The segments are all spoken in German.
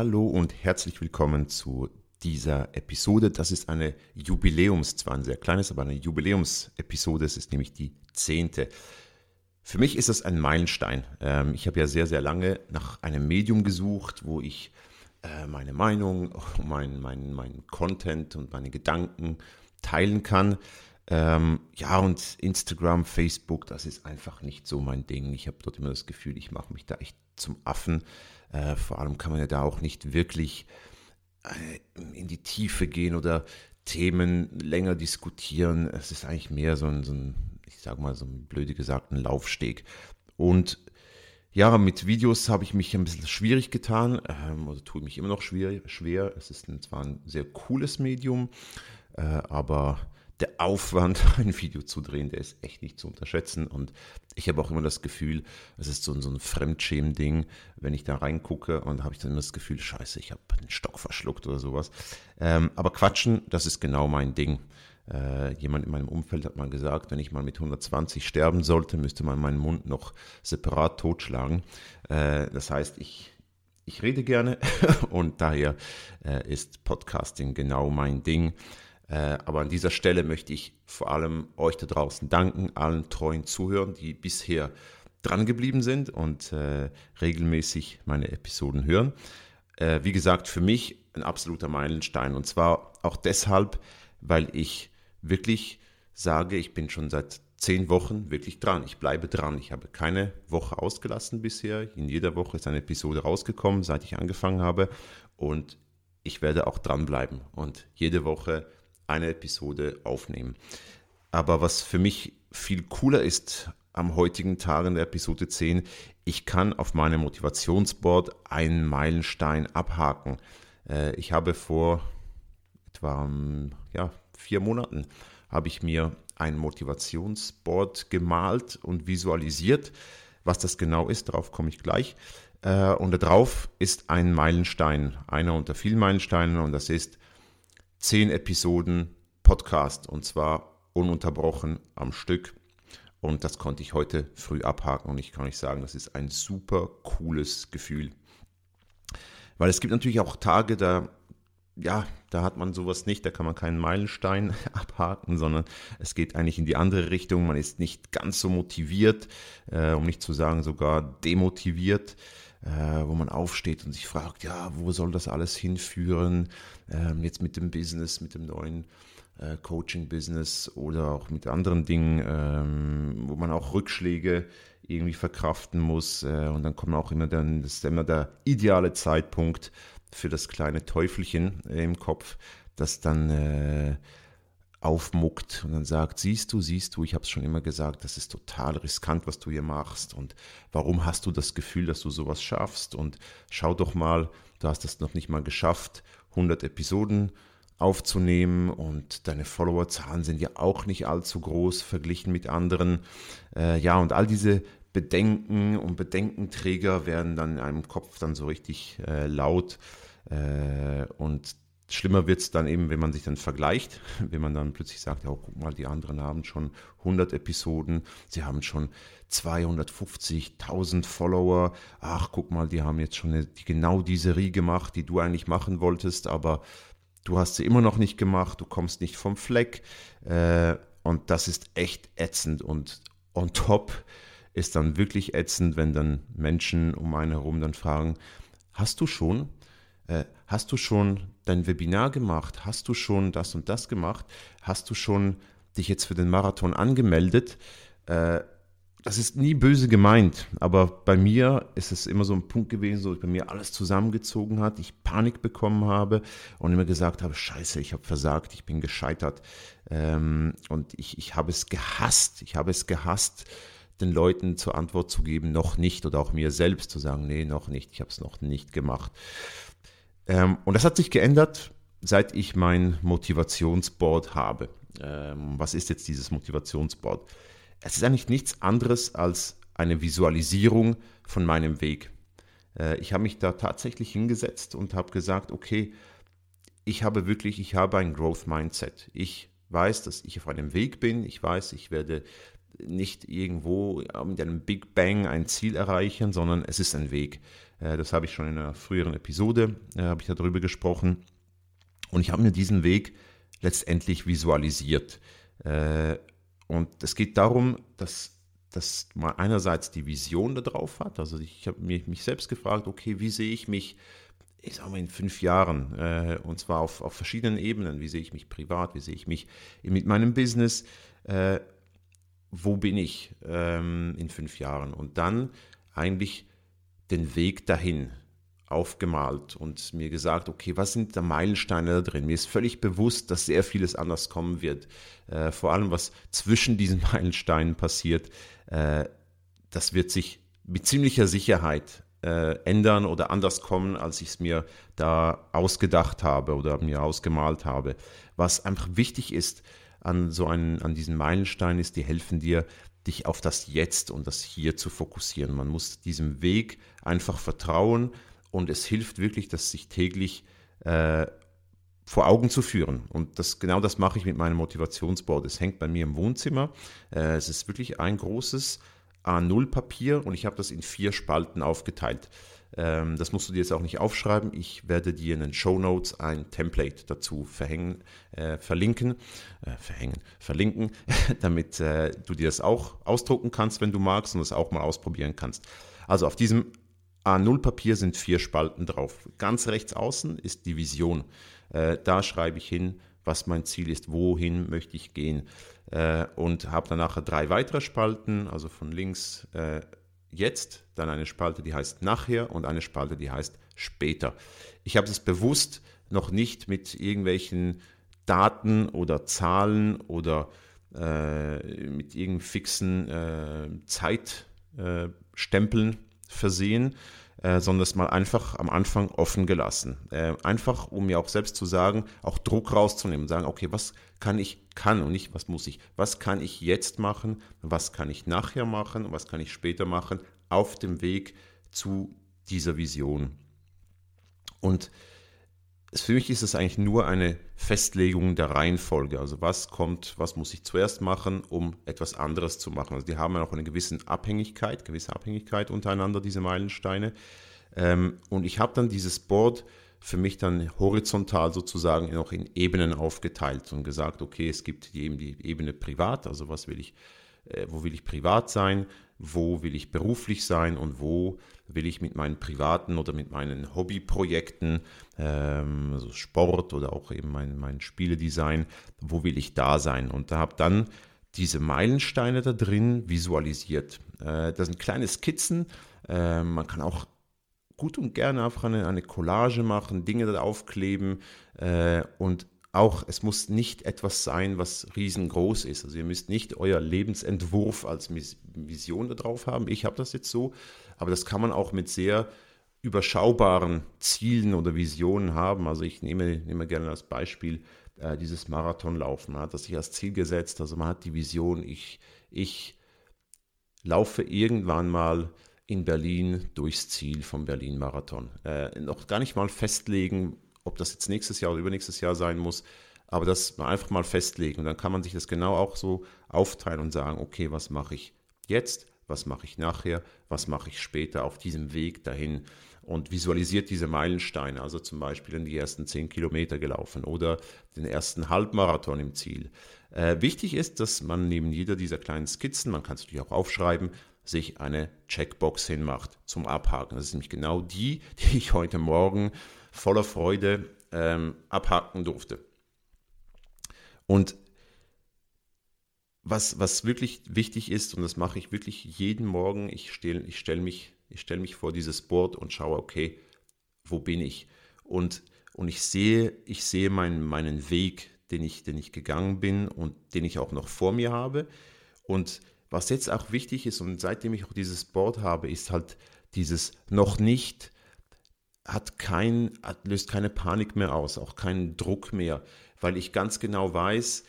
Hallo und herzlich willkommen zu dieser Episode. Das ist eine Jubiläums, zwar ein sehr kleines, aber eine Jubiläumsepisode. Es ist nämlich die zehnte. Für mich ist das ein Meilenstein. Ähm, ich habe ja sehr, sehr lange nach einem Medium gesucht, wo ich äh, meine Meinung, mein, mein, mein Content und meine Gedanken teilen kann. Ähm, ja, und Instagram, Facebook, das ist einfach nicht so mein Ding. Ich habe dort immer das Gefühl, ich mache mich da echt zum Affen. Äh, vor allem kann man ja da auch nicht wirklich äh, in die Tiefe gehen oder Themen länger diskutieren. Es ist eigentlich mehr so ein, so ein ich sage mal so ein blöde gesagt, ein Laufsteg. Und ja, mit Videos habe ich mich ein bisschen schwierig getan, ähm, also tue mich immer noch schwer. schwer. Es ist ein, zwar ein sehr cooles Medium, äh, aber der Aufwand, ein Video zu drehen, der ist echt nicht zu unterschätzen. Und ich habe auch immer das Gefühl, es ist so, so ein Fremdschämen-Ding, wenn ich da reingucke und habe ich dann immer das Gefühl, scheiße, ich habe einen Stock verschluckt oder sowas. Ähm, aber Quatschen, das ist genau mein Ding. Äh, jemand in meinem Umfeld hat mal gesagt, wenn ich mal mit 120 sterben sollte, müsste man meinen Mund noch separat totschlagen. Äh, das heißt, ich, ich rede gerne und daher äh, ist Podcasting genau mein Ding. Äh, aber an dieser Stelle möchte ich vor allem euch da draußen danken, allen treuen Zuhörern, die bisher dran geblieben sind und äh, regelmäßig meine Episoden hören. Äh, wie gesagt, für mich ein absoluter Meilenstein und zwar auch deshalb, weil ich wirklich sage, ich bin schon seit zehn Wochen wirklich dran. Ich bleibe dran. Ich habe keine Woche ausgelassen bisher. In jeder Woche ist eine Episode rausgekommen, seit ich angefangen habe. Und ich werde auch dranbleiben und jede Woche eine Episode aufnehmen. Aber was für mich viel cooler ist am heutigen Tag in der Episode 10, ich kann auf meinem Motivationsboard einen Meilenstein abhaken. Äh, ich habe vor etwa ja, vier Monaten habe ich mir ein Motivationsboard gemalt und visualisiert. Was das genau ist, darauf komme ich gleich. Äh, und darauf ist ein Meilenstein, einer unter vielen Meilensteinen, und das ist zehn Episoden Podcast und zwar ununterbrochen am Stück. Und das konnte ich heute früh abhaken und ich kann euch sagen, das ist ein super cooles Gefühl. Weil es gibt natürlich auch Tage, da, ja, da hat man sowas nicht, da kann man keinen Meilenstein abhaken, sondern es geht eigentlich in die andere Richtung. Man ist nicht ganz so motiviert, äh, um nicht zu sagen sogar demotiviert äh, wo man aufsteht und sich fragt, ja, wo soll das alles hinführen? Ähm, jetzt mit dem Business, mit dem neuen äh, Coaching-Business oder auch mit anderen Dingen, ähm, wo man auch Rückschläge irgendwie verkraften muss. Äh, und dann kommt auch immer dann, das ist immer der ideale Zeitpunkt für das kleine Teufelchen im Kopf, das dann äh, aufmuckt und dann sagt, siehst du, siehst du, ich habe es schon immer gesagt, das ist total riskant, was du hier machst und warum hast du das Gefühl, dass du sowas schaffst und schau doch mal, du hast es noch nicht mal geschafft, 100 Episoden aufzunehmen und deine Followerzahlen sind ja auch nicht allzu groß verglichen mit anderen. Äh, ja, und all diese Bedenken und Bedenkenträger werden dann in einem Kopf dann so richtig äh, laut äh, und Schlimmer wird es dann eben, wenn man sich dann vergleicht, wenn man dann plötzlich sagt, ja, guck mal, die anderen haben schon 100 Episoden, sie haben schon 250.000 Follower, ach, guck mal, die haben jetzt schon eine, die, genau diese Rie gemacht, die du eigentlich machen wolltest, aber du hast sie immer noch nicht gemacht, du kommst nicht vom Fleck. Äh, und das ist echt ätzend und on top ist dann wirklich ätzend, wenn dann Menschen um einen herum dann fragen, hast du schon äh, hast du schon dein Webinar gemacht? Hast du schon das und das gemacht? Hast du schon dich jetzt für den Marathon angemeldet? Äh, das ist nie böse gemeint, aber bei mir ist es immer so ein Punkt gewesen, wo ich bei mir alles zusammengezogen hat, ich Panik bekommen habe und immer gesagt habe, scheiße, ich habe versagt, ich bin gescheitert ähm, und ich, ich habe es gehasst, ich habe es gehasst, den Leuten zur Antwort zu geben, noch nicht oder auch mir selbst zu sagen, nee, noch nicht, ich habe es noch nicht gemacht. Ähm, und das hat sich geändert, seit ich mein Motivationsboard habe. Ähm, was ist jetzt dieses Motivationsboard? Es ist eigentlich nichts anderes als eine Visualisierung von meinem Weg. Äh, ich habe mich da tatsächlich hingesetzt und habe gesagt, okay, ich habe wirklich, ich habe ein Growth Mindset. Ich weiß, dass ich auf einem Weg bin. Ich weiß, ich werde nicht irgendwo mit einem Big Bang ein Ziel erreichen, sondern es ist ein Weg. Äh, das habe ich schon in einer früheren Episode, äh, habe ich darüber gesprochen. Und ich habe mir diesen Weg letztendlich visualisiert. Und es geht darum, dass, dass man einerseits die Vision da drauf hat. Also ich habe mich, selbst gefragt, okay, wie sehe ich mich, ich sage mal, in fünf Jahren? Äh, und zwar auf, auf verschiedenen Ebenen. Wie sehe ich mich privat? Wie sehe ich mich mit meinem Business? Äh, wo bin ich ähm, in fünf Jahren? Und dann eigentlich den Weg dahin aufgemalt und mir gesagt, okay, was sind da Meilensteine da drin? Mir ist völlig bewusst, dass sehr vieles anders kommen wird. Äh, vor allem, was zwischen diesen Meilensteinen passiert, äh, das wird sich mit ziemlicher Sicherheit äh, ändern oder anders kommen, als ich es mir da ausgedacht habe oder mir ausgemalt habe. Was einfach wichtig ist an so einen, an diesen Meilensteinen ist, die helfen dir, dich auf das Jetzt und das Hier zu fokussieren. Man muss diesem Weg einfach vertrauen und es hilft wirklich, das sich täglich äh, vor Augen zu führen. Und das, genau das mache ich mit meinem Motivationsboard. Es hängt bei mir im Wohnzimmer. Äh, es ist wirklich ein großes A0-Papier und ich habe das in vier Spalten aufgeteilt. Ähm, das musst du dir jetzt auch nicht aufschreiben. Ich werde dir in den Show Notes ein Template dazu verhängen, äh, verlinken, äh, verhängen, verlinken, damit äh, du dir das auch ausdrucken kannst, wenn du magst und es auch mal ausprobieren kannst. Also auf diesem A0-Papier sind vier Spalten drauf. Ganz rechts außen ist die Vision. Äh, da schreibe ich hin, was mein Ziel ist, wohin möchte ich gehen. Äh, und habe dann nachher drei weitere Spalten, also von links äh, jetzt, dann eine Spalte, die heißt nachher und eine Spalte, die heißt später. Ich habe es bewusst noch nicht mit irgendwelchen Daten oder Zahlen oder äh, mit irgendeinem fixen äh, Zeitstempeln versehen, äh, sondern es mal einfach am Anfang offen gelassen. Äh, einfach, um mir auch selbst zu sagen, auch Druck rauszunehmen, sagen, okay, was kann ich, kann und nicht, was muss ich, was kann ich jetzt machen, was kann ich nachher machen, was kann ich später machen, auf dem Weg zu dieser Vision. Und für mich ist es eigentlich nur eine Festlegung der Reihenfolge. Also was kommt, was muss ich zuerst machen, um etwas anderes zu machen. Also die haben ja auch eine gewisse Abhängigkeit, gewisse Abhängigkeit untereinander, diese Meilensteine. Ähm, und ich habe dann dieses Board für mich dann horizontal sozusagen noch in Ebenen aufgeteilt und gesagt, okay, es gibt eben die Ebene privat, also was will ich, äh, wo will ich privat sein, wo will ich beruflich sein und wo will ich mit meinen privaten oder mit meinen Hobbyprojekten, ähm, also Sport oder auch eben mein, mein Spieledesign, wo will ich da sein? Und da habe dann diese Meilensteine da drin visualisiert. Äh, das sind kleine Skizzen. Äh, man kann auch gut und gerne einfach eine, eine Collage machen, Dinge da aufkleben äh, und auch, es muss nicht etwas sein, was riesengroß ist. Also ihr müsst nicht euer Lebensentwurf als Vision da drauf haben. Ich habe das jetzt so, aber das kann man auch mit sehr überschaubaren Zielen oder Visionen haben. Also ich nehme, nehme gerne als Beispiel äh, dieses Marathonlaufen. Man hat das sich als Ziel gesetzt. Also man hat die Vision, ich, ich laufe irgendwann mal in Berlin durchs Ziel vom Berlin-Marathon. Äh, noch gar nicht mal festlegen, ob das jetzt nächstes Jahr oder übernächstes Jahr sein muss, aber das einfach mal festlegen. Und dann kann man sich das genau auch so aufteilen und sagen, okay, was mache ich jetzt, was mache ich nachher, was mache ich später auf diesem Weg dahin? Und visualisiert diese Meilensteine, also zum Beispiel in die ersten zehn Kilometer gelaufen oder den ersten Halbmarathon im Ziel. Äh, wichtig ist, dass man neben jeder dieser kleinen Skizzen, man kann es natürlich auch aufschreiben, sich eine Checkbox hinmacht zum Abhaken. Das ist nämlich genau die, die ich heute Morgen voller Freude ähm, abhaken durfte. Und was, was wirklich wichtig ist, und das mache ich wirklich jeden Morgen, ich stelle ich stell mich, stell mich vor dieses Board und schaue, okay, wo bin ich? Und, und ich sehe, ich sehe meinen, meinen Weg, den ich, den ich gegangen bin und den ich auch noch vor mir habe. Und was jetzt auch wichtig ist, und seitdem ich auch dieses Board habe, ist halt dieses noch nicht, hat kein, hat, löst keine Panik mehr aus, auch keinen Druck mehr, weil ich ganz genau weiß,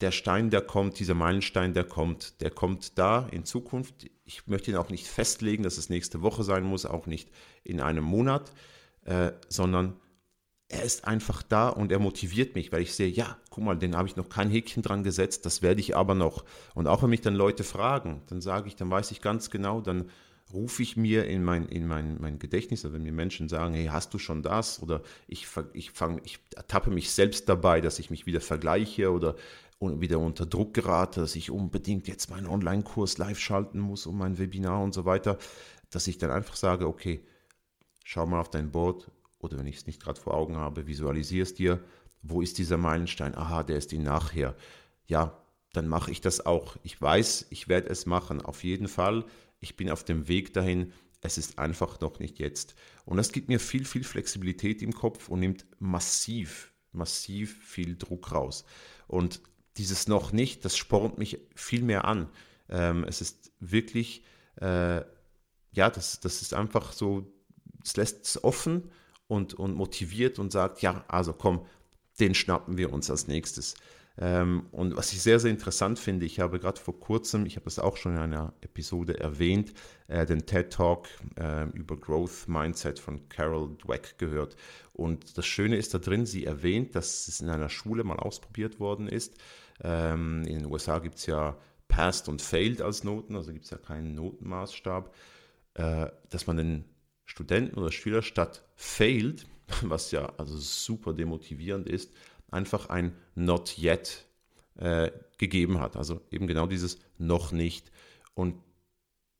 der Stein, der kommt, dieser Meilenstein, der kommt, der kommt da in Zukunft. Ich möchte ihn auch nicht festlegen, dass es nächste Woche sein muss, auch nicht in einem Monat, äh, sondern er ist einfach da und er motiviert mich, weil ich sehe, ja, guck mal, den habe ich noch kein Häkchen dran gesetzt, das werde ich aber noch. Und auch wenn mich dann Leute fragen, dann sage ich, dann weiß ich ganz genau, dann rufe ich mir in mein, in mein, mein Gedächtnis, also wenn mir Menschen sagen, hey, hast du schon das? Oder ich, ich, fang, ich ertappe mich selbst dabei, dass ich mich wieder vergleiche oder wieder unter Druck gerate, dass ich unbedingt jetzt meinen Online-Kurs live schalten muss und mein Webinar und so weiter, dass ich dann einfach sage, okay, schau mal auf dein Board, oder wenn ich es nicht gerade vor Augen habe, visualisiere es dir, wo ist dieser Meilenstein? Aha, der ist die nachher. Ja, dann mache ich das auch. Ich weiß, ich werde es machen, auf jeden Fall. Ich bin auf dem Weg dahin. Es ist einfach noch nicht jetzt. Und das gibt mir viel, viel Flexibilität im Kopf und nimmt massiv, massiv viel Druck raus. Und dieses noch nicht, das spornt mich viel mehr an. Ähm, es ist wirklich, äh, ja, das, das ist einfach so, es lässt es offen und, und motiviert und sagt, ja, also komm, den schnappen wir uns als nächstes. Ähm, und was ich sehr, sehr interessant finde, ich habe gerade vor kurzem, ich habe es auch schon in einer Episode erwähnt, äh, den TED Talk äh, über Growth Mindset von Carol Dweck gehört. Und das Schöne ist da drin, sie erwähnt, dass es in einer Schule mal ausprobiert worden ist. Ähm, in den USA gibt es ja Passed und Failed als Noten, also gibt es ja keinen Notenmaßstab, äh, dass man den Studenten oder Schüler statt failed, was ja also super demotivierend ist, einfach ein not yet äh, gegeben hat. Also eben genau dieses noch nicht. Und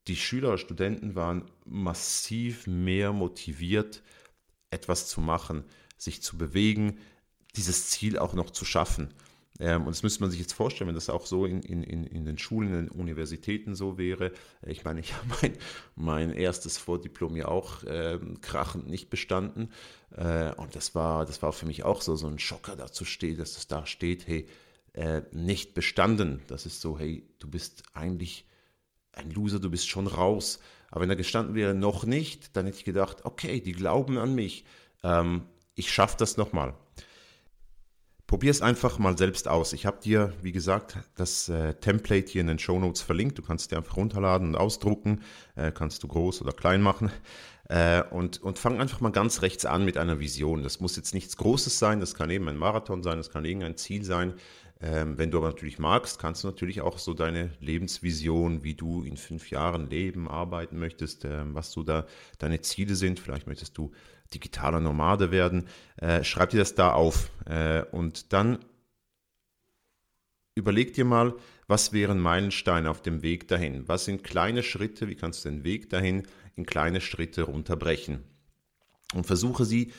die Schüler oder Studenten waren massiv mehr motiviert, etwas zu machen, sich zu bewegen, dieses Ziel auch noch zu schaffen. Ähm, und das müsste man sich jetzt vorstellen, wenn das auch so in, in, in den Schulen, in den Universitäten so wäre. Ich meine, ich habe mein, mein erstes Vordiplom ja auch äh, krachend nicht bestanden. Äh, und das war, das war für mich auch so, so ein Schocker dazu steht, dass es da steht, hey, äh, nicht bestanden. Das ist so, hey, du bist eigentlich ein Loser, du bist schon raus. Aber wenn da gestanden wäre, noch nicht, dann hätte ich gedacht, okay, die glauben an mich. Ähm, ich schaffe das nochmal. Probier es einfach mal selbst aus. Ich habe dir, wie gesagt, das äh, Template hier in den Show Notes verlinkt. Du kannst es dir einfach runterladen und ausdrucken. Äh, kannst du groß oder klein machen. Äh, und, und fang einfach mal ganz rechts an mit einer Vision. Das muss jetzt nichts Großes sein. Das kann eben ein Marathon sein. Das kann irgendein Ziel sein. Ähm, wenn du aber natürlich magst, kannst du natürlich auch so deine Lebensvision, wie du in fünf Jahren leben, arbeiten möchtest, ähm, was so da deine Ziele sind. Vielleicht möchtest du digitaler Nomade werden. Äh, schreib dir das da auf äh, und dann überleg dir mal, was wären Meilensteine auf dem Weg dahin? Was sind kleine Schritte? Wie kannst du den Weg dahin in kleine Schritte runterbrechen? Und versuche sie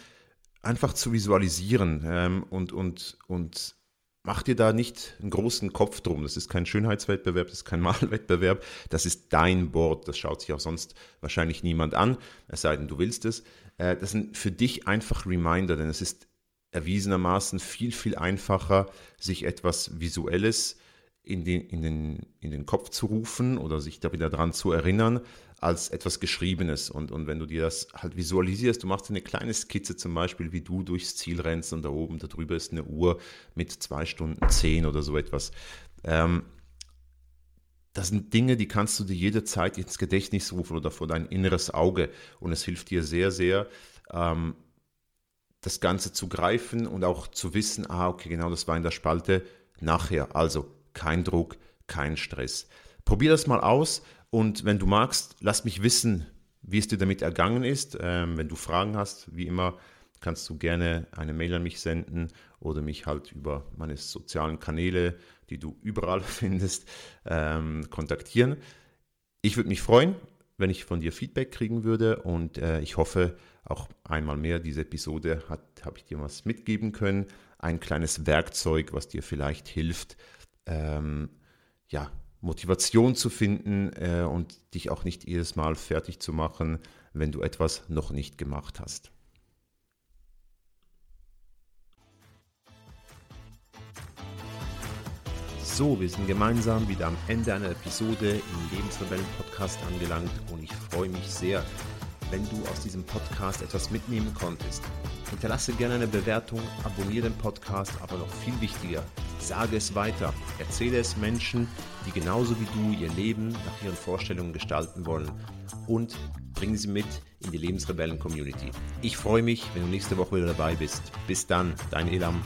einfach zu visualisieren ähm, und, und, und mach dir da nicht einen großen Kopf drum. Das ist kein Schönheitswettbewerb, das ist kein Malwettbewerb, das ist dein Board. Das schaut sich auch sonst wahrscheinlich niemand an, es sei denn, du willst es. Äh, das sind für dich einfach Reminder, denn es ist erwiesenermaßen viel, viel einfacher, sich etwas Visuelles in den, in den, in den Kopf zu rufen oder sich da wieder dran zu erinnern, als etwas Geschriebenes. Und, und wenn du dir das halt visualisierst, du machst eine kleine Skizze zum Beispiel, wie du durchs Ziel rennst und da oben, da drüber ist eine Uhr mit zwei Stunden zehn oder so etwas. Ähm, das sind Dinge, die kannst du dir jederzeit ins Gedächtnis rufen oder vor dein inneres Auge. Und es hilft dir sehr, sehr, ähm, das Ganze zu greifen und auch zu wissen, ah, okay, genau das war in der Spalte nachher. Also kein Druck, kein Stress. Probier das mal aus und wenn du magst, lass mich wissen, wie es dir damit ergangen ist. Ähm, wenn du Fragen hast, wie immer, kannst du gerne eine Mail an mich senden oder mich halt über meine sozialen Kanäle, die du überall findest, ähm, kontaktieren. Ich würde mich freuen, wenn ich von dir Feedback kriegen würde und äh, ich hoffe auch einmal mehr, diese Episode habe ich dir was mitgeben können. Ein kleines Werkzeug, was dir vielleicht hilft, ähm, ja, Motivation zu finden äh, und dich auch nicht jedes Mal fertig zu machen, wenn du etwas noch nicht gemacht hast. So, wir sind gemeinsam wieder am Ende einer Episode im Lebensrebellen-Podcast angelangt und ich freue mich sehr, wenn du aus diesem Podcast etwas mitnehmen konntest. Hinterlasse gerne eine Bewertung, abonniere den Podcast, aber noch viel wichtiger, sage es weiter. Erzähle es Menschen, die genauso wie du ihr Leben nach ihren Vorstellungen gestalten wollen und bringe sie mit in die Lebensrebellen-Community. Ich freue mich, wenn du nächste Woche wieder dabei bist. Bis dann, dein Elam.